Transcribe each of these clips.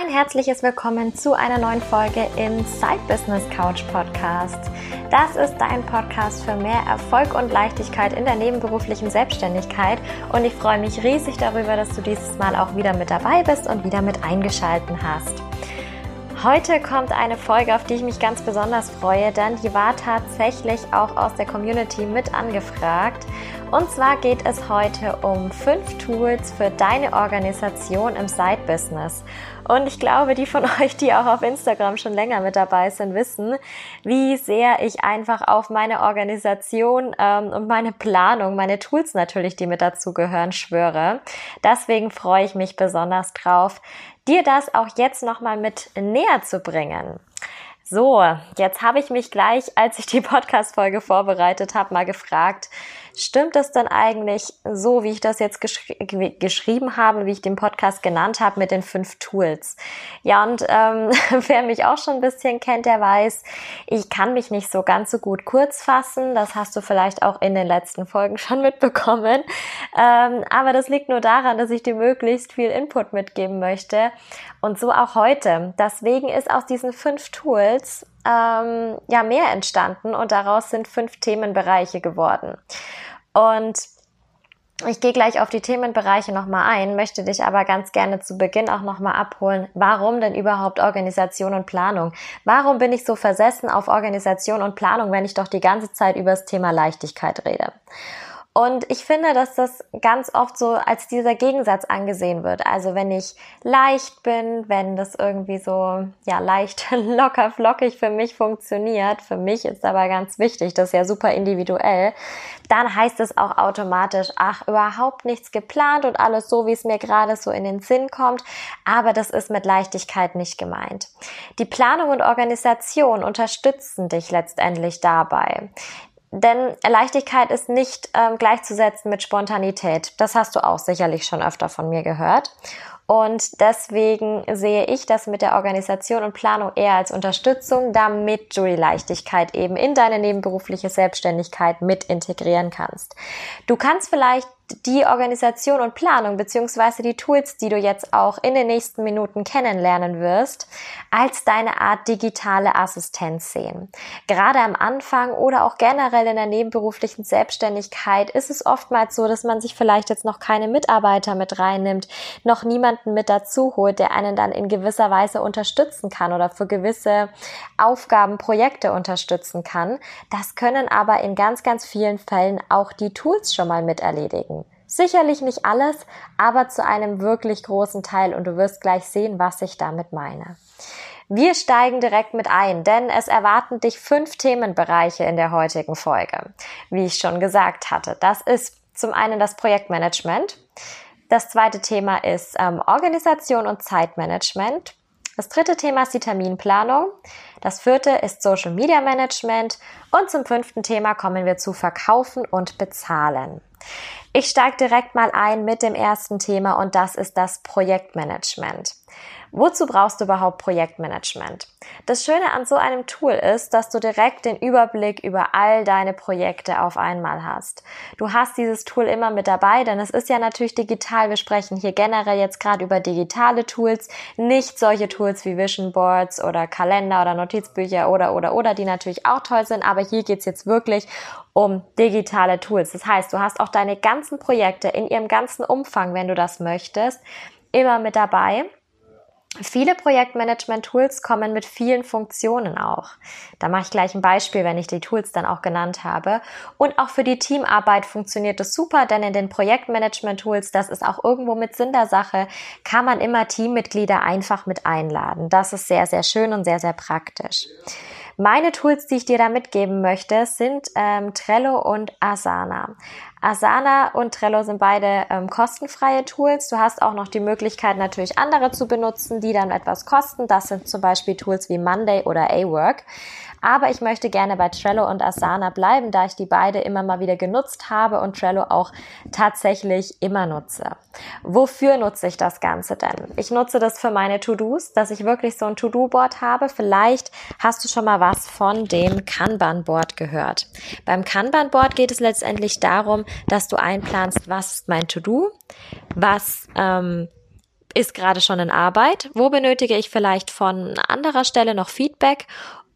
Ein herzliches Willkommen zu einer neuen Folge im Side Business Couch Podcast. Das ist dein Podcast für mehr Erfolg und Leichtigkeit in der nebenberuflichen Selbstständigkeit und ich freue mich riesig darüber, dass du dieses Mal auch wieder mit dabei bist und wieder mit eingeschalten hast. Heute kommt eine Folge, auf die ich mich ganz besonders freue, denn die war tatsächlich auch aus der Community mit angefragt. Und zwar geht es heute um fünf Tools für deine Organisation im Side-Business. Und ich glaube, die von euch, die auch auf Instagram schon länger mit dabei sind, wissen, wie sehr ich einfach auf meine Organisation ähm, und meine Planung, meine Tools natürlich, die mit dazu gehören, schwöre. Deswegen freue ich mich besonders drauf, dir das auch jetzt nochmal mit näher zu bringen. So, jetzt habe ich mich gleich, als ich die Podcast-Folge vorbereitet habe, mal gefragt, Stimmt es denn eigentlich so, wie ich das jetzt geschri geschrieben habe, wie ich den Podcast genannt habe, mit den fünf Tools? Ja, und ähm, wer mich auch schon ein bisschen kennt, der weiß, ich kann mich nicht so ganz so gut kurz fassen. Das hast du vielleicht auch in den letzten Folgen schon mitbekommen. Ähm, aber das liegt nur daran, dass ich dir möglichst viel Input mitgeben möchte. Und so auch heute. Deswegen ist aus diesen fünf Tools ähm, ja mehr entstanden und daraus sind fünf Themenbereiche geworden. Und ich gehe gleich auf die Themenbereiche nochmal ein, möchte dich aber ganz gerne zu Beginn auch nochmal abholen. Warum denn überhaupt Organisation und Planung? Warum bin ich so versessen auf Organisation und Planung, wenn ich doch die ganze Zeit über das Thema Leichtigkeit rede? Und ich finde, dass das ganz oft so als dieser Gegensatz angesehen wird. Also wenn ich leicht bin, wenn das irgendwie so, ja, leicht, locker, flockig für mich funktioniert, für mich ist aber ganz wichtig, das ist ja super individuell, dann heißt es auch automatisch, ach, überhaupt nichts geplant und alles so, wie es mir gerade so in den Sinn kommt. Aber das ist mit Leichtigkeit nicht gemeint. Die Planung und Organisation unterstützen dich letztendlich dabei. Denn Leichtigkeit ist nicht ähm, gleichzusetzen mit Spontanität. Das hast du auch sicherlich schon öfter von mir gehört. Und deswegen sehe ich das mit der Organisation und Planung eher als Unterstützung, damit du die Leichtigkeit eben in deine nebenberufliche Selbstständigkeit mit integrieren kannst. Du kannst vielleicht die Organisation und Planung beziehungsweise die Tools, die du jetzt auch in den nächsten Minuten kennenlernen wirst, als deine Art digitale Assistenz sehen. Gerade am Anfang oder auch generell in der nebenberuflichen Selbstständigkeit ist es oftmals so, dass man sich vielleicht jetzt noch keine Mitarbeiter mit reinnimmt, noch niemanden mit dazu holt, der einen dann in gewisser Weise unterstützen kann oder für gewisse Aufgaben, Projekte unterstützen kann. Das können aber in ganz, ganz vielen Fällen auch die Tools schon mal mit erledigen. Sicherlich nicht alles, aber zu einem wirklich großen Teil und du wirst gleich sehen, was ich damit meine. Wir steigen direkt mit ein, denn es erwarten dich fünf Themenbereiche in der heutigen Folge. Wie ich schon gesagt hatte, das ist zum einen das Projektmanagement. Das zweite Thema ist ähm, Organisation und Zeitmanagement. Das dritte Thema ist die Terminplanung. Das vierte ist Social Media Management. Und zum fünften Thema kommen wir zu Verkaufen und Bezahlen. Ich steige direkt mal ein mit dem ersten Thema und das ist das Projektmanagement. Wozu brauchst du überhaupt Projektmanagement? Das Schöne an so einem Tool ist, dass du direkt den Überblick über all deine Projekte auf einmal hast. Du hast dieses Tool immer mit dabei, denn es ist ja natürlich digital. Wir sprechen hier generell jetzt gerade über digitale Tools, nicht solche Tools wie Vision Boards oder Kalender oder Notizbücher oder oder oder, die natürlich auch toll sind, aber hier geht's jetzt wirklich um digitale Tools. Das heißt, du hast auch deine ganzen Projekte in ihrem ganzen Umfang, wenn du das möchtest, immer mit dabei. Viele Projektmanagement-Tools kommen mit vielen Funktionen auch. Da mache ich gleich ein Beispiel, wenn ich die Tools dann auch genannt habe. Und auch für die Teamarbeit funktioniert es super, denn in den Projektmanagement-Tools, das ist auch irgendwo mit Sinn der Sache, kann man immer Teammitglieder einfach mit einladen. Das ist sehr, sehr schön und sehr, sehr praktisch. Meine Tools, die ich dir da mitgeben möchte, sind ähm, Trello und Asana. Asana und Trello sind beide ähm, kostenfreie Tools. Du hast auch noch die Möglichkeit, natürlich andere zu benutzen, die dann etwas kosten. Das sind zum Beispiel Tools wie Monday oder A-Work. Aber ich möchte gerne bei Trello und Asana bleiben, da ich die beide immer mal wieder genutzt habe und Trello auch tatsächlich immer nutze. Wofür nutze ich das Ganze denn? Ich nutze das für meine To-Dos, dass ich wirklich so ein To-Do-Board habe. Vielleicht hast du schon mal was von dem Kanban-Board gehört. Beim Kanban-Board geht es letztendlich darum, dass du einplanst, was ist mein To-Do, was ähm, ist gerade schon in Arbeit? Wo benötige ich vielleicht von anderer Stelle noch Feedback?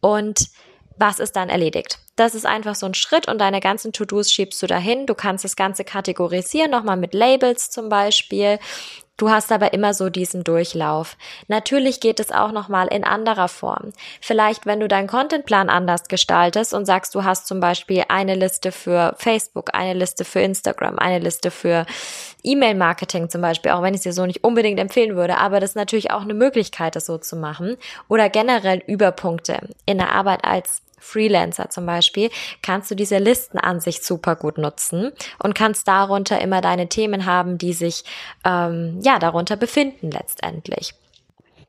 Und was ist dann erledigt? Das ist einfach so ein Schritt und deine ganzen To-Dos schiebst du dahin. Du kannst das Ganze kategorisieren, nochmal mit Labels zum Beispiel. Du hast aber immer so diesen Durchlauf. Natürlich geht es auch nochmal in anderer Form. Vielleicht, wenn du deinen Contentplan anders gestaltest und sagst, du hast zum Beispiel eine Liste für Facebook, eine Liste für Instagram, eine Liste für E-Mail-Marketing zum Beispiel, auch wenn ich es dir so nicht unbedingt empfehlen würde, aber das ist natürlich auch eine Möglichkeit, das so zu machen. Oder generell Überpunkte in der Arbeit als Freelancer zum Beispiel, kannst du diese Listenansicht super gut nutzen und kannst darunter immer deine Themen haben, die sich ähm, ja darunter befinden letztendlich.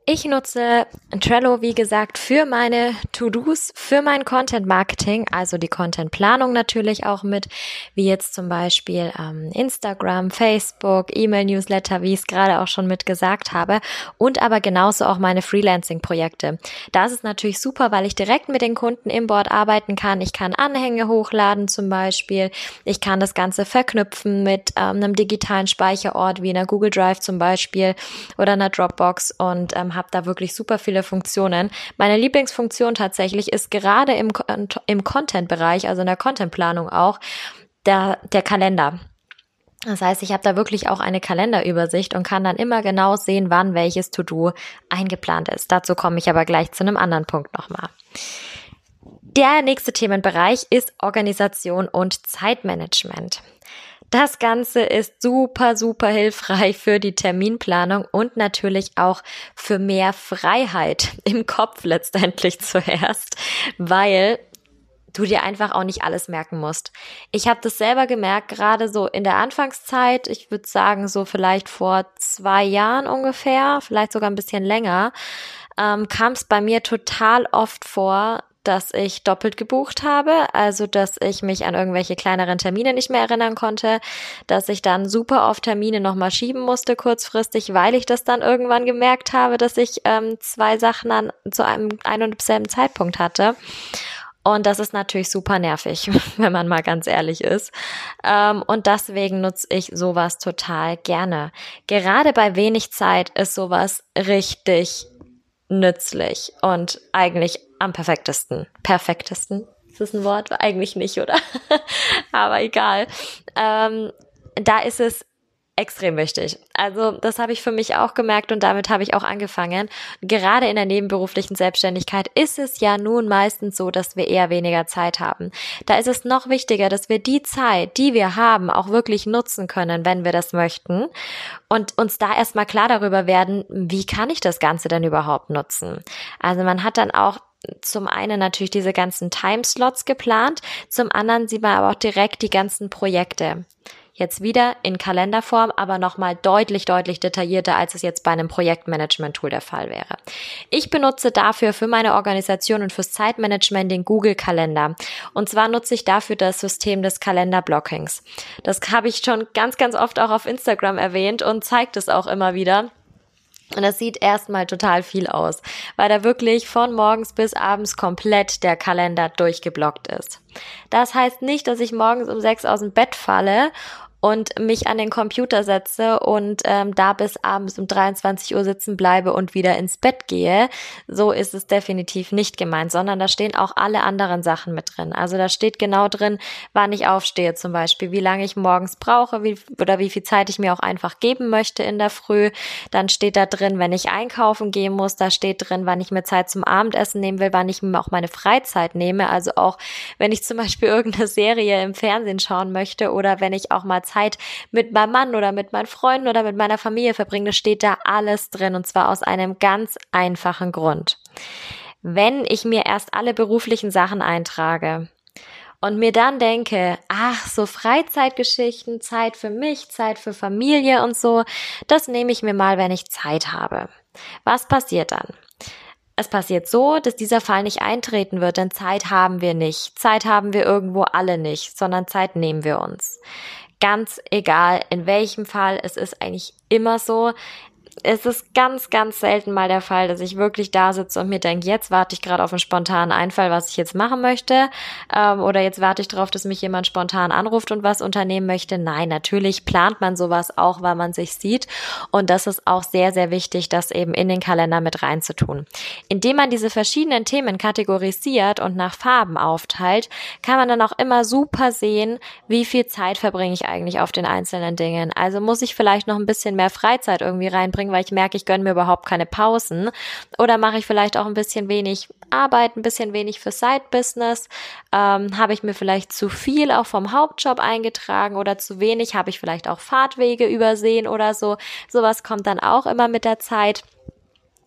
Ich nutze Trello, wie gesagt, für meine To-Dos, für mein Content Marketing, also die Content Planung natürlich auch mit, wie jetzt zum Beispiel ähm, Instagram, Facebook, E-Mail-Newsletter, wie ich es gerade auch schon mit gesagt habe, und aber genauso auch meine Freelancing-Projekte. Das ist natürlich super, weil ich direkt mit den Kunden im Board arbeiten kann. Ich kann Anhänge hochladen zum Beispiel. Ich kann das Ganze verknüpfen mit ähm, einem digitalen Speicherort wie einer Google Drive zum Beispiel oder einer Dropbox und ähm, habe da wirklich super viele Funktionen. Meine Lieblingsfunktion tatsächlich ist gerade im, im Content-Bereich, also in der Contentplanung auch, der, der Kalender. Das heißt, ich habe da wirklich auch eine Kalenderübersicht und kann dann immer genau sehen, wann welches To-Do eingeplant ist. Dazu komme ich aber gleich zu einem anderen Punkt nochmal. Der nächste Themenbereich ist Organisation und Zeitmanagement. Das Ganze ist super, super hilfreich für die Terminplanung und natürlich auch für mehr Freiheit im Kopf letztendlich zuerst, weil du dir einfach auch nicht alles merken musst. Ich habe das selber gemerkt, gerade so in der Anfangszeit, ich würde sagen so vielleicht vor zwei Jahren ungefähr, vielleicht sogar ein bisschen länger, ähm, kam es bei mir total oft vor, dass ich doppelt gebucht habe, also dass ich mich an irgendwelche kleineren Termine nicht mehr erinnern konnte, dass ich dann super oft Termine nochmal schieben musste kurzfristig, weil ich das dann irgendwann gemerkt habe, dass ich ähm, zwei Sachen an zu einem ein und selben Zeitpunkt hatte. Und das ist natürlich super nervig, wenn man mal ganz ehrlich ist. Ähm, und deswegen nutze ich sowas total gerne. Gerade bei wenig Zeit ist sowas richtig nützlich und eigentlich am perfektesten. Perfektesten? Ist das ein Wort? Eigentlich nicht, oder? Aber egal. Ähm, da ist es extrem wichtig. Also das habe ich für mich auch gemerkt und damit habe ich auch angefangen. Gerade in der nebenberuflichen Selbstständigkeit ist es ja nun meistens so, dass wir eher weniger Zeit haben. Da ist es noch wichtiger, dass wir die Zeit, die wir haben, auch wirklich nutzen können, wenn wir das möchten und uns da erstmal klar darüber werden, wie kann ich das Ganze denn überhaupt nutzen? Also man hat dann auch zum einen natürlich diese ganzen Timeslots geplant, zum anderen sieht man aber auch direkt die ganzen Projekte. Jetzt wieder in Kalenderform, aber nochmal deutlich, deutlich detaillierter, als es jetzt bei einem Projektmanagement-Tool der Fall wäre. Ich benutze dafür für meine Organisation und fürs Zeitmanagement den Google Kalender. Und zwar nutze ich dafür das System des Kalenderblockings. Das habe ich schon ganz, ganz oft auch auf Instagram erwähnt und zeigt es auch immer wieder. Und das sieht erstmal total viel aus, weil da wirklich von morgens bis abends komplett der Kalender durchgeblockt ist. Das heißt nicht, dass ich morgens um sechs aus dem Bett falle und mich an den Computer setze und ähm, da bis abends um 23 Uhr sitzen bleibe und wieder ins Bett gehe. So ist es definitiv nicht gemeint, sondern da stehen auch alle anderen Sachen mit drin. Also da steht genau drin, wann ich aufstehe zum Beispiel, wie lange ich morgens brauche wie, oder wie viel Zeit ich mir auch einfach geben möchte in der Früh. Dann steht da drin, wenn ich einkaufen gehen muss, da steht drin, wann ich mir Zeit zum Abendessen nehmen will, wann ich mir auch meine Freizeit nehme. Also auch, wenn ich zum Beispiel irgendeine Serie im Fernsehen schauen möchte oder wenn ich auch mal Zeit mit meinem Mann oder mit meinen Freunden oder mit meiner Familie verbringe, steht da alles drin und zwar aus einem ganz einfachen Grund. Wenn ich mir erst alle beruflichen Sachen eintrage, und mir dann denke, ach, so Freizeitgeschichten, Zeit für mich, Zeit für Familie und so, das nehme ich mir mal, wenn ich Zeit habe. Was passiert dann? Es passiert so, dass dieser Fall nicht eintreten wird, denn Zeit haben wir nicht. Zeit haben wir irgendwo alle nicht, sondern Zeit nehmen wir uns. Ganz egal, in welchem Fall, es ist eigentlich immer so. Es ist ganz, ganz selten mal der Fall, dass ich wirklich da sitze und mir denke, jetzt warte ich gerade auf einen spontanen Einfall, was ich jetzt machen möchte. Ähm, oder jetzt warte ich darauf, dass mich jemand spontan anruft und was unternehmen möchte. Nein, natürlich plant man sowas auch, weil man sich sieht. Und das ist auch sehr, sehr wichtig, das eben in den Kalender mit reinzutun. Indem man diese verschiedenen Themen kategorisiert und nach Farben aufteilt, kann man dann auch immer super sehen, wie viel Zeit verbringe ich eigentlich auf den einzelnen Dingen. Also muss ich vielleicht noch ein bisschen mehr Freizeit irgendwie reinbringen anstrengend, weil ich merke, ich gönne mir überhaupt keine Pausen. Oder mache ich vielleicht auch ein bisschen wenig Arbeit, ein bisschen wenig für Side-Business? Ähm, habe ich mir vielleicht zu viel auch vom Hauptjob eingetragen oder zu wenig? Habe ich vielleicht auch Fahrtwege übersehen oder so? Sowas kommt dann auch immer mit der Zeit.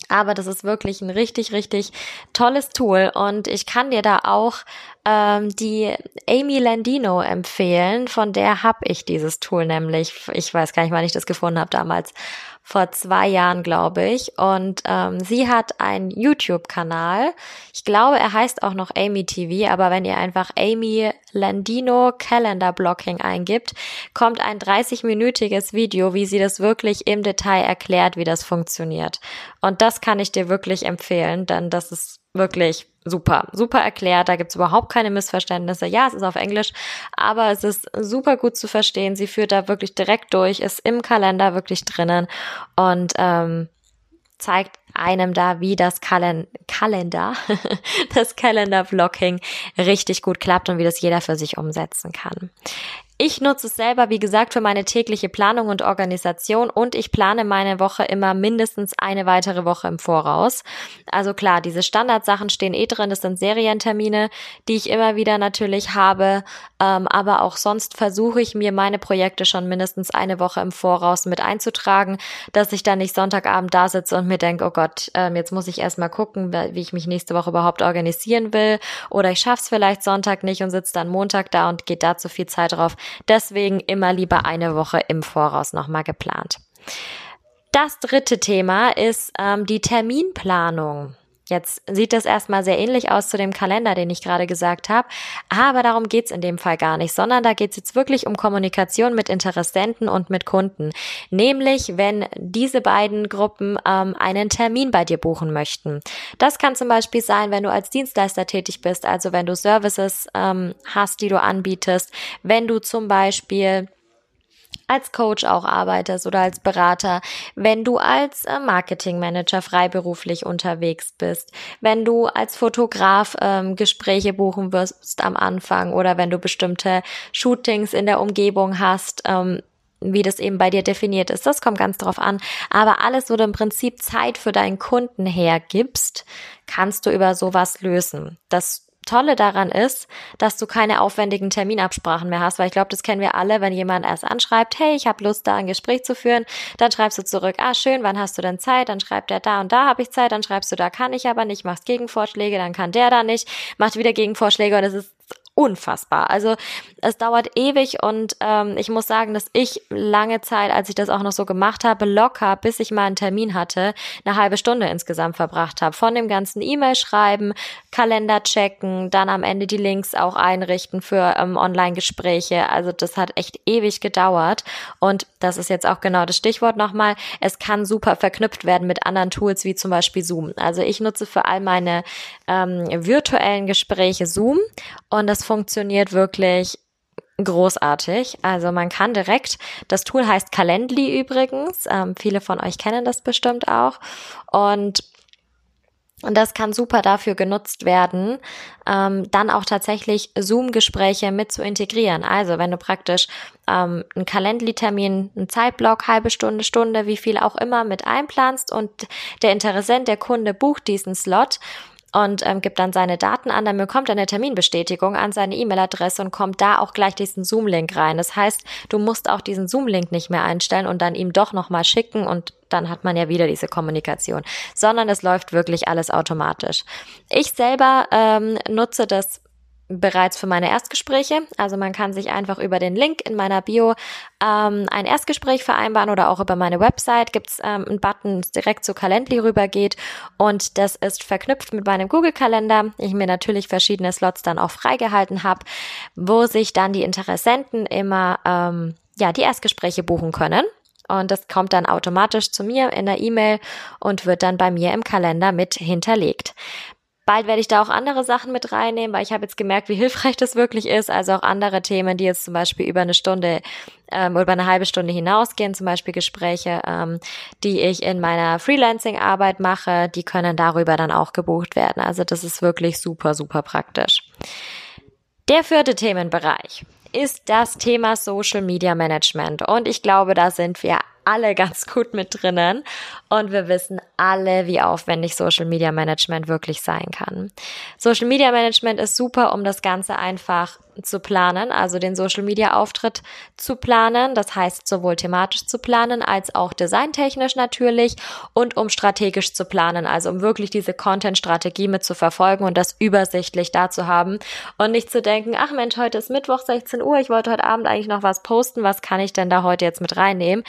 Aber das ist wirklich ein richtig, richtig tolles Tool und ich kann dir da auch ähm, die Amy Landino empfehlen. Von der habe ich dieses Tool nämlich. Ich weiß gar nicht, wann ich das gefunden habe damals vor zwei Jahren, glaube ich. Und ähm, sie hat einen YouTube-Kanal. Ich glaube, er heißt auch noch Amy TV, aber wenn ihr einfach Amy Landino Calendar Blocking eingibt, kommt ein 30-minütiges Video, wie sie das wirklich im Detail erklärt, wie das funktioniert. Und das kann ich dir wirklich empfehlen, denn das ist wirklich super, super erklärt. Da gibt's überhaupt keine Missverständnisse. Ja, es ist auf Englisch, aber es ist super gut zu verstehen. Sie führt da wirklich direkt durch, ist im Kalender wirklich drinnen und ähm, zeigt einem da, wie das Kalen Kalender, das Kalender-Blocking richtig gut klappt und wie das jeder für sich umsetzen kann. Ich nutze es selber, wie gesagt, für meine tägliche Planung und Organisation und ich plane meine Woche immer mindestens eine weitere Woche im Voraus. Also klar, diese Standardsachen stehen eh drin, das sind Serientermine, die ich immer wieder natürlich habe, ähm, aber auch sonst versuche ich mir meine Projekte schon mindestens eine Woche im Voraus mit einzutragen, dass ich dann nicht Sonntagabend da sitze und mir denke, oh Gott, ähm, jetzt muss ich erstmal gucken, wie ich mich nächste Woche überhaupt organisieren will oder ich schaff's vielleicht Sonntag nicht und sitze dann Montag da und geht da zu viel Zeit drauf. Deswegen immer lieber eine Woche im Voraus nochmal geplant. Das dritte Thema ist ähm, die Terminplanung. Jetzt sieht das erstmal sehr ähnlich aus zu dem Kalender, den ich gerade gesagt habe, aber darum geht's in dem Fall gar nicht, sondern da geht's jetzt wirklich um Kommunikation mit Interessenten und mit Kunden. Nämlich, wenn diese beiden Gruppen ähm, einen Termin bei dir buchen möchten. Das kann zum Beispiel sein, wenn du als Dienstleister tätig bist, also wenn du Services ähm, hast, die du anbietest, wenn du zum Beispiel als Coach auch arbeitest oder als Berater, wenn du als äh, Marketingmanager freiberuflich unterwegs bist, wenn du als Fotograf ähm, Gespräche buchen wirst am Anfang oder wenn du bestimmte Shootings in der Umgebung hast, ähm, wie das eben bei dir definiert ist. Das kommt ganz drauf an. Aber alles, wo du im Prinzip Zeit für deinen Kunden hergibst, kannst du über sowas lösen. Das Tolle daran ist, dass du keine aufwendigen Terminabsprachen mehr hast, weil ich glaube, das kennen wir alle, wenn jemand erst anschreibt, hey, ich habe Lust, da ein Gespräch zu führen, dann schreibst du zurück, ah, schön, wann hast du denn Zeit? Dann schreibt er, da und da habe ich Zeit, dann schreibst du, da kann ich aber nicht, machst Gegenvorschläge, dann kann der da nicht, macht wieder Gegenvorschläge und es ist unfassbar. Also es dauert ewig und ähm, ich muss sagen, dass ich lange Zeit, als ich das auch noch so gemacht habe, locker, bis ich mal einen Termin hatte, eine halbe Stunde insgesamt verbracht habe. Von dem ganzen E-Mail schreiben, Kalender checken, dann am Ende die Links auch einrichten für ähm, Online-Gespräche. Also das hat echt ewig gedauert und das ist jetzt auch genau das Stichwort nochmal. Es kann super verknüpft werden mit anderen Tools wie zum Beispiel Zoom. Also ich nutze für all meine ähm, virtuellen Gespräche Zoom und das funktioniert wirklich großartig. Also man kann direkt, das Tool heißt Calendly übrigens, ähm, viele von euch kennen das bestimmt auch und und das kann super dafür genutzt werden, ähm, dann auch tatsächlich Zoom-Gespräche mit zu integrieren. Also wenn du praktisch ähm, einen Calendly-Termin, einen Zeitblock, halbe Stunde, Stunde, wie viel auch immer mit einplanst und der Interessent, der Kunde bucht diesen Slot, und ähm, gibt dann seine Daten an, dann bekommt er eine Terminbestätigung an seine E-Mail-Adresse und kommt da auch gleich diesen Zoom-Link rein. Das heißt, du musst auch diesen Zoom-Link nicht mehr einstellen und dann ihm doch nochmal schicken und dann hat man ja wieder diese Kommunikation, sondern es läuft wirklich alles automatisch. Ich selber ähm, nutze das bereits für meine Erstgespräche. Also man kann sich einfach über den Link in meiner Bio ähm, ein Erstgespräch vereinbaren oder auch über meine Website gibt's ähm, einen Button, direkt zu Calendly rübergeht und das ist verknüpft mit meinem Google-Kalender. Ich mir natürlich verschiedene Slots dann auch freigehalten habe, wo sich dann die Interessenten immer ähm, ja die Erstgespräche buchen können. und das kommt dann automatisch zu mir in der E-Mail und wird dann bei mir im Kalender mit hinterlegt. Bald werde ich da auch andere Sachen mit reinnehmen, weil ich habe jetzt gemerkt, wie hilfreich das wirklich ist. Also auch andere Themen, die jetzt zum Beispiel über eine Stunde ähm, über eine halbe Stunde hinausgehen, zum Beispiel Gespräche, ähm, die ich in meiner Freelancing-Arbeit mache, die können darüber dann auch gebucht werden. Also das ist wirklich super, super praktisch. Der vierte Themenbereich ist das Thema Social Media Management. Und ich glaube, da sind wir alle ganz gut mit drinnen und wir wissen alle, wie aufwendig Social Media Management wirklich sein kann. Social Media Management ist super, um das Ganze einfach zu planen, also den Social Media Auftritt zu planen. Das heißt, sowohl thematisch zu planen als auch designtechnisch natürlich und um strategisch zu planen, also um wirklich diese Content-Strategie mit zu verfolgen und das übersichtlich da zu haben und nicht zu denken, ach Mensch, heute ist Mittwoch 16 Uhr, ich wollte heute Abend eigentlich noch was posten, was kann ich denn da heute jetzt mit reinnehmen?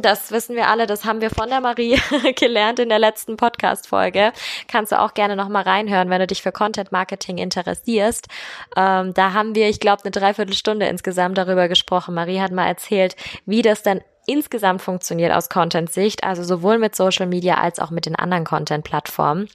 Das wissen wir alle, das haben wir von der Marie gelernt in der letzten Podcast-Folge. Kannst du auch gerne nochmal reinhören, wenn du dich für Content Marketing interessierst. Ähm, da haben wir, ich glaube, eine Dreiviertelstunde insgesamt darüber gesprochen. Marie hat mal erzählt, wie das denn insgesamt funktioniert aus Content-Sicht, also sowohl mit Social Media als auch mit den anderen Content-Plattformen.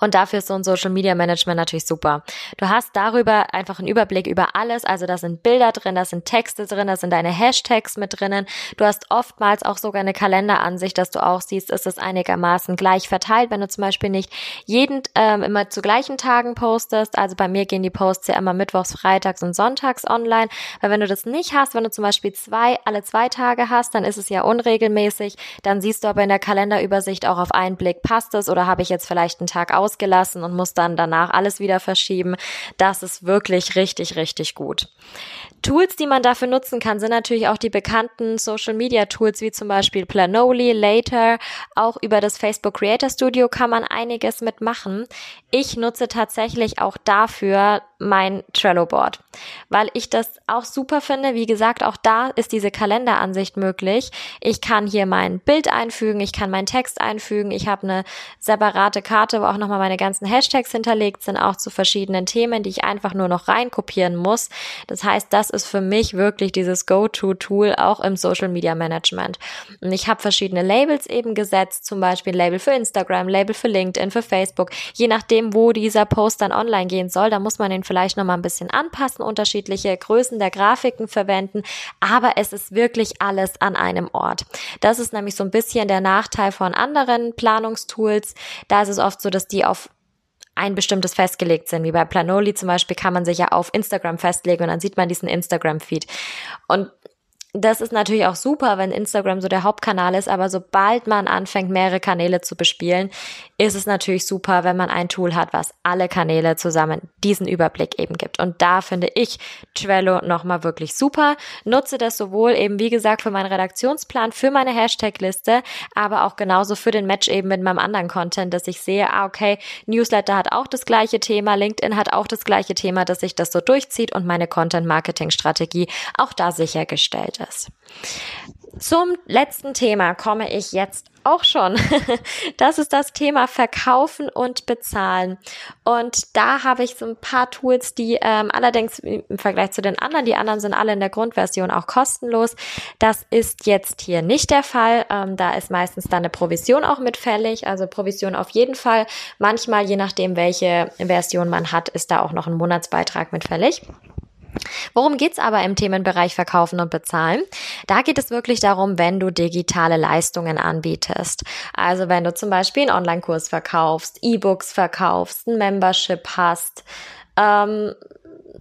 Und dafür ist so ein Social Media Management natürlich super. Du hast darüber einfach einen Überblick über alles. Also da sind Bilder drin, da sind Texte drin, da sind deine Hashtags mit drinnen. Du hast oftmals auch sogar eine Kalenderansicht, dass du auch siehst, ist es einigermaßen gleich verteilt, wenn du zum Beispiel nicht jeden ähm, immer zu gleichen Tagen postest. Also bei mir gehen die Posts ja immer mittwochs, freitags und sonntags online. Weil wenn du das nicht hast, wenn du zum Beispiel zwei, alle zwei Tage hast, dann ist es ja unregelmäßig. Dann siehst du aber in der Kalenderübersicht auch auf einen Blick, passt es oder habe ich jetzt vielleicht einen Tag ausgelassen und muss dann danach alles wieder verschieben. Das ist wirklich richtig, richtig gut. Tools, die man dafür nutzen kann, sind natürlich auch die bekannten Social Media Tools wie zum Beispiel Planoly, Later. Auch über das Facebook Creator Studio kann man einiges mitmachen. Ich nutze tatsächlich auch dafür mein Trello Board, weil ich das auch super finde. Wie gesagt, auch da ist diese Kalenderansicht möglich. Ich kann hier mein Bild einfügen, ich kann meinen Text einfügen, ich habe eine separate Karte, wo auch nochmal meine ganzen Hashtags hinterlegt sind, auch zu verschiedenen Themen, die ich einfach nur noch reinkopieren muss. Das heißt, das ist für mich wirklich dieses Go-To-Tool auch im Social Media Management. Und ich habe verschiedene Labels eben gesetzt, zum Beispiel Label für Instagram, Label für LinkedIn, für Facebook. Je nachdem, wo dieser Post dann online gehen soll, da muss man den vielleicht nochmal ein bisschen anpassen, unterschiedliche Größen der Grafiken verwenden, aber es ist wirklich alles an einem Ort. Das ist nämlich so ein bisschen der Nachteil von anderen Planungstools. Da ist es oft so, dass die auf ein bestimmtes festgelegt sind. Wie bei Planoli zum Beispiel kann man sich ja auf Instagram festlegen und dann sieht man diesen Instagram-Feed. Und das ist natürlich auch super, wenn Instagram so der Hauptkanal ist, aber sobald man anfängt, mehrere Kanäle zu bespielen, ist es natürlich super, wenn man ein Tool hat, was alle Kanäle zusammen diesen Überblick eben gibt. Und da finde ich Trello nochmal wirklich super. Nutze das sowohl eben, wie gesagt, für meinen Redaktionsplan, für meine Hashtag-Liste, aber auch genauso für den Match eben mit meinem anderen Content, dass ich sehe, ah, okay, Newsletter hat auch das gleiche Thema, LinkedIn hat auch das gleiche Thema, dass sich das so durchzieht und meine Content-Marketing-Strategie auch da sichergestellt ist. Zum letzten Thema komme ich jetzt auch schon. Das ist das Thema Verkaufen und Bezahlen. Und da habe ich so ein paar Tools, die ähm, allerdings im Vergleich zu den anderen, die anderen sind alle in der Grundversion auch kostenlos. Das ist jetzt hier nicht der Fall. Ähm, da ist meistens dann eine Provision auch mitfällig. Also Provision auf jeden Fall. Manchmal, je nachdem, welche Version man hat, ist da auch noch ein Monatsbeitrag mitfällig. Worum geht's aber im Themenbereich Verkaufen und Bezahlen? Da geht es wirklich darum, wenn du digitale Leistungen anbietest. Also wenn du zum Beispiel einen Online-Kurs verkaufst, E-Books verkaufst, ein Membership hast, ähm,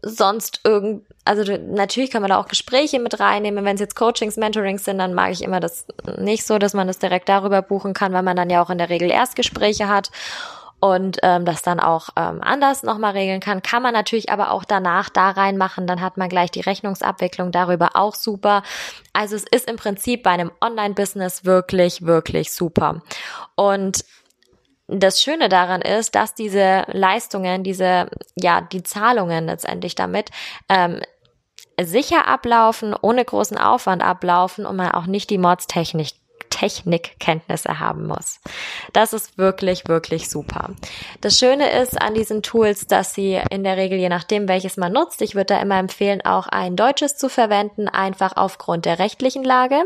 sonst irgend, also du, natürlich kann man da auch Gespräche mit reinnehmen. Wenn es jetzt Coachings, Mentorings sind, dann mag ich immer das nicht so, dass man das direkt darüber buchen kann, weil man dann ja auch in der Regel Erstgespräche hat und ähm, das dann auch ähm, anders nochmal regeln kann. Kann man natürlich aber auch danach da reinmachen, dann hat man gleich die Rechnungsabwicklung darüber auch super. Also es ist im Prinzip bei einem Online-Business wirklich, wirklich super. Und das Schöne daran ist, dass diese Leistungen, diese, ja, die Zahlungen letztendlich damit ähm, sicher ablaufen, ohne großen Aufwand ablaufen und man auch nicht die Mordstechnik Technikkenntnisse haben muss. Das ist wirklich, wirklich super. Das Schöne ist an diesen Tools, dass sie in der Regel, je nachdem, welches man nutzt, ich würde da immer empfehlen, auch ein deutsches zu verwenden, einfach aufgrund der rechtlichen Lage.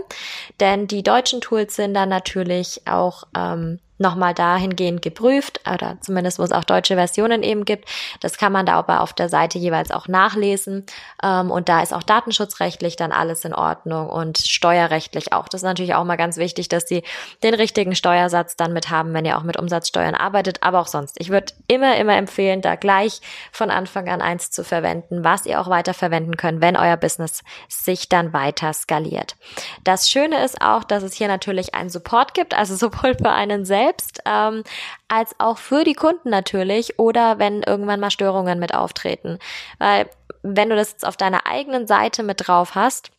Denn die deutschen Tools sind dann natürlich auch ähm, nochmal dahingehend geprüft oder zumindest wo es auch deutsche Versionen eben gibt. Das kann man da aber auf der Seite jeweils auch nachlesen ähm, und da ist auch datenschutzrechtlich dann alles in Ordnung und steuerrechtlich auch. Das ist natürlich auch mal ganz wichtig, dass Sie den richtigen Steuersatz dann mit haben, wenn ihr auch mit Umsatzsteuern arbeitet, aber auch sonst. Ich würde immer, immer empfehlen, da gleich von Anfang an eins zu verwenden, was ihr auch weiter verwenden könnt, wenn euer Business sich dann weiter skaliert. Das Schöne ist auch, dass es hier natürlich einen Support gibt, also sowohl für einen selbst selbst, ähm, als auch für die Kunden natürlich oder wenn irgendwann mal Störungen mit auftreten. Weil wenn du das jetzt auf deiner eigenen Seite mit drauf hast,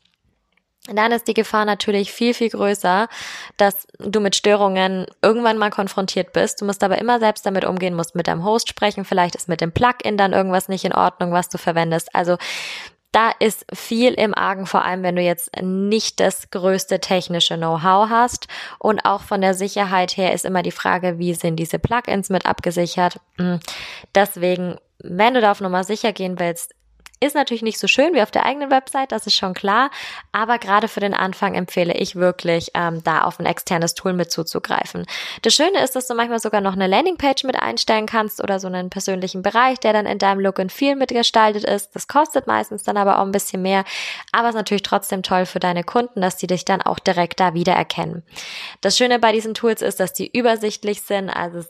dann ist die Gefahr natürlich viel, viel größer, dass du mit Störungen irgendwann mal konfrontiert bist. Du musst aber immer selbst damit umgehen, musst mit deinem Host sprechen, vielleicht ist mit dem Plugin dann irgendwas nicht in Ordnung, was du verwendest. Also da ist viel im Argen, vor allem wenn du jetzt nicht das größte technische Know-how hast. Und auch von der Sicherheit her ist immer die Frage, wie sind diese Plugins mit abgesichert. Hm. Deswegen, wenn du da auf Nummer sicher gehen willst, ist natürlich nicht so schön wie auf der eigenen Website, das ist schon klar. Aber gerade für den Anfang empfehle ich wirklich, ähm, da auf ein externes Tool mit zuzugreifen. Das Schöne ist, dass du manchmal sogar noch eine Landingpage mit einstellen kannst oder so einen persönlichen Bereich, der dann in deinem Look and Feel mitgestaltet ist. Das kostet meistens dann aber auch ein bisschen mehr. Aber ist natürlich trotzdem toll für deine Kunden, dass die dich dann auch direkt da wiedererkennen. Das Schöne bei diesen Tools ist, dass die übersichtlich sind. Also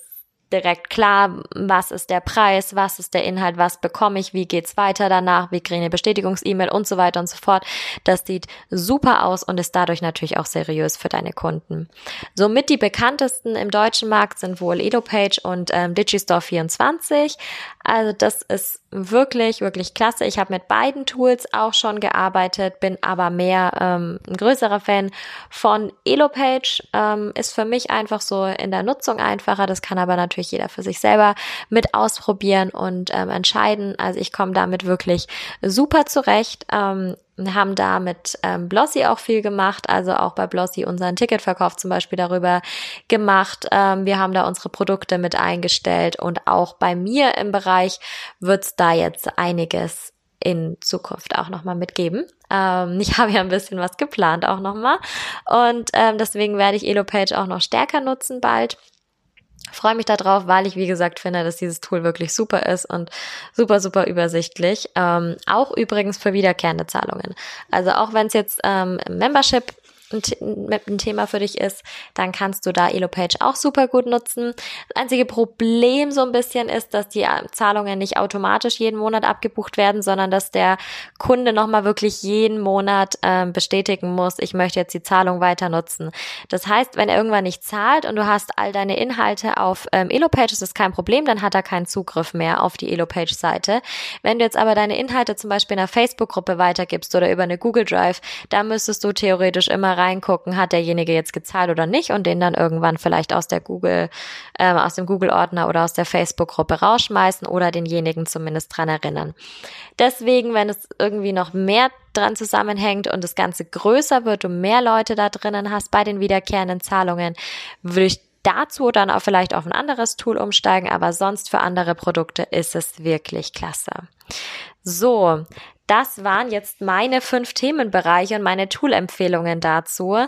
direkt klar, was ist der Preis, was ist der Inhalt, was bekomme ich, wie geht's weiter danach, wie kriege ich eine Bestätigungs-E-Mail und so weiter und so fort. Das sieht super aus und ist dadurch natürlich auch seriös für deine Kunden. Somit die bekanntesten im deutschen Markt sind wohl EdoPage und ähm, Digistore24. Also das ist wirklich, wirklich klasse. Ich habe mit beiden Tools auch schon gearbeitet, bin aber mehr ähm, ein größerer Fan von EloPage. Ähm, ist für mich einfach so in der Nutzung einfacher. Das kann aber natürlich jeder für sich selber mit ausprobieren und ähm, entscheiden. Also ich komme damit wirklich super zurecht. Ähm, haben da mit ähm, Blossy auch viel gemacht, also auch bei Blossy unseren Ticketverkauf zum Beispiel darüber gemacht. Ähm, wir haben da unsere Produkte mit eingestellt und auch bei mir im Bereich wird's da jetzt einiges in Zukunft auch nochmal mitgeben. Ähm, ich habe ja ein bisschen was geplant auch nochmal und ähm, deswegen werde ich EloPage auch noch stärker nutzen bald. Freue mich darauf, weil ich, wie gesagt, finde, dass dieses Tool wirklich super ist und super, super übersichtlich. Ähm, auch übrigens für wiederkehrende Zahlungen. Also auch wenn es jetzt ähm, Membership ein, Thema für dich ist, dann kannst du da EloPage auch super gut nutzen. Das einzige Problem so ein bisschen ist, dass die Zahlungen nicht automatisch jeden Monat abgebucht werden, sondern dass der Kunde nochmal wirklich jeden Monat ähm, bestätigen muss, ich möchte jetzt die Zahlung weiter nutzen. Das heißt, wenn er irgendwann nicht zahlt und du hast all deine Inhalte auf ähm, EloPage, ist das kein Problem, dann hat er keinen Zugriff mehr auf die EloPage-Seite. Wenn du jetzt aber deine Inhalte zum Beispiel in einer Facebook-Gruppe weitergibst oder über eine Google Drive, da müsstest du theoretisch immer reingucken, hat derjenige jetzt gezahlt oder nicht und den dann irgendwann vielleicht aus der Google, ähm, aus dem Google-Ordner oder aus der Facebook-Gruppe rausschmeißen oder denjenigen zumindest dran erinnern. Deswegen, wenn es irgendwie noch mehr dran zusammenhängt und das Ganze größer wird, du mehr Leute da drinnen hast bei den wiederkehrenden Zahlungen, würde ich dazu dann auch vielleicht auf ein anderes Tool umsteigen, aber sonst für andere Produkte ist es wirklich klasse. So, das waren jetzt meine fünf Themenbereiche und meine Tool-Empfehlungen dazu.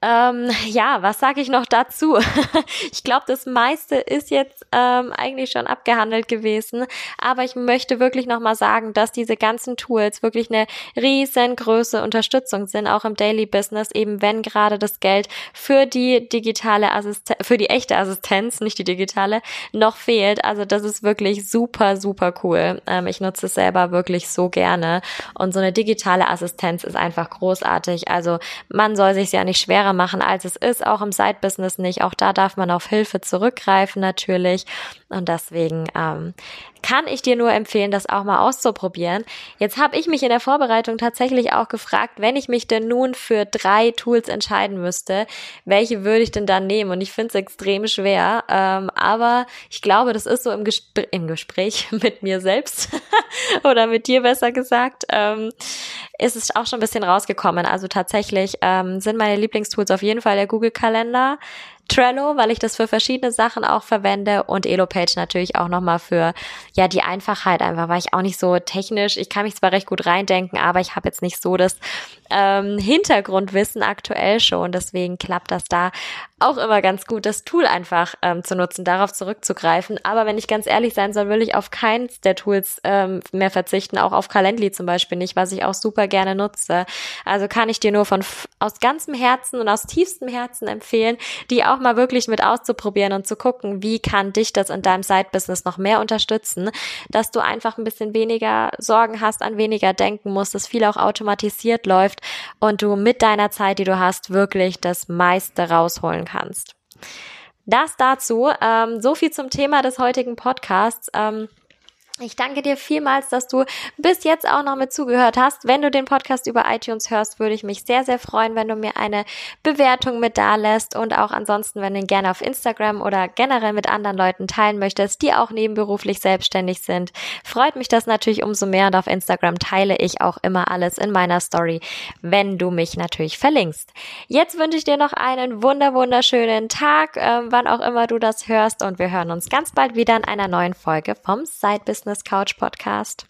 Ähm, ja, was sage ich noch dazu? ich glaube, das meiste ist jetzt ähm, eigentlich schon abgehandelt gewesen, aber ich möchte wirklich nochmal sagen, dass diese ganzen Tools wirklich eine riesengroße Unterstützung sind, auch im Daily Business, eben wenn gerade das Geld für die digitale Assistenz, für die echte Assistenz, nicht die digitale, noch fehlt. Also das ist wirklich super, super cool. Ähm, ich nutze es selber wirklich so gerne und so eine digitale Assistenz ist einfach großartig. Also man soll sich ja nicht schwerer machen, als es ist, auch im Side-Business nicht. Auch da darf man auf Hilfe zurückgreifen natürlich. Und deswegen ähm, kann ich dir nur empfehlen, das auch mal auszuprobieren. Jetzt habe ich mich in der Vorbereitung tatsächlich auch gefragt, wenn ich mich denn nun für drei Tools entscheiden müsste, welche würde ich denn dann nehmen? Und ich finde es extrem schwer. Ähm, aber ich glaube, das ist so im, Gespr im Gespräch mit mir selbst oder mit dir besser gesagt, ähm, ist es auch schon ein bisschen rausgekommen. Also tatsächlich ähm, sind meine Lieblingstools auf jeden Fall der Google-Kalender, Trello, weil ich das für verschiedene Sachen auch verwende und Elopage natürlich auch nochmal für ja die Einfachheit einfach, weil ich auch nicht so technisch, ich kann mich zwar recht gut reindenken, aber ich habe jetzt nicht so das ähm, Hintergrundwissen aktuell schon, deswegen klappt das da auch immer ganz gut, das Tool einfach ähm, zu nutzen, darauf zurückzugreifen. Aber wenn ich ganz ehrlich sein soll, will ich auf keins der Tools ähm, mehr verzichten, auch auf Calendly zum Beispiel nicht, was ich auch super gerne nutze. Also kann ich dir nur von aus ganzem Herzen und aus tiefstem Herzen empfehlen, die auch mal wirklich mit auszuprobieren und zu gucken, wie kann dich das in deinem Side-Business noch mehr unterstützen, dass du einfach ein bisschen weniger Sorgen hast, an weniger denken musst, dass viel auch automatisiert läuft und du mit deiner Zeit, die du hast, wirklich das meiste rausholen kannst. Das dazu. Ähm, so viel zum Thema des heutigen Podcasts. Ähm, ich danke dir vielmals, dass du bis jetzt auch noch mit zugehört hast. Wenn du den Podcast über iTunes hörst, würde ich mich sehr, sehr freuen, wenn du mir eine Bewertung mit da lässt und auch ansonsten, wenn du ihn gerne auf Instagram oder generell mit anderen Leuten teilen möchtest, die auch nebenberuflich selbstständig sind. Freut mich das natürlich umso mehr und auf Instagram teile ich auch immer alles in meiner Story, wenn du mich natürlich verlinkst. Jetzt wünsche ich dir noch einen wunder wunderschönen Tag, äh, wann auch immer du das hörst und wir hören uns ganz bald wieder in einer neuen Folge vom Side Business Business Couch Podcast.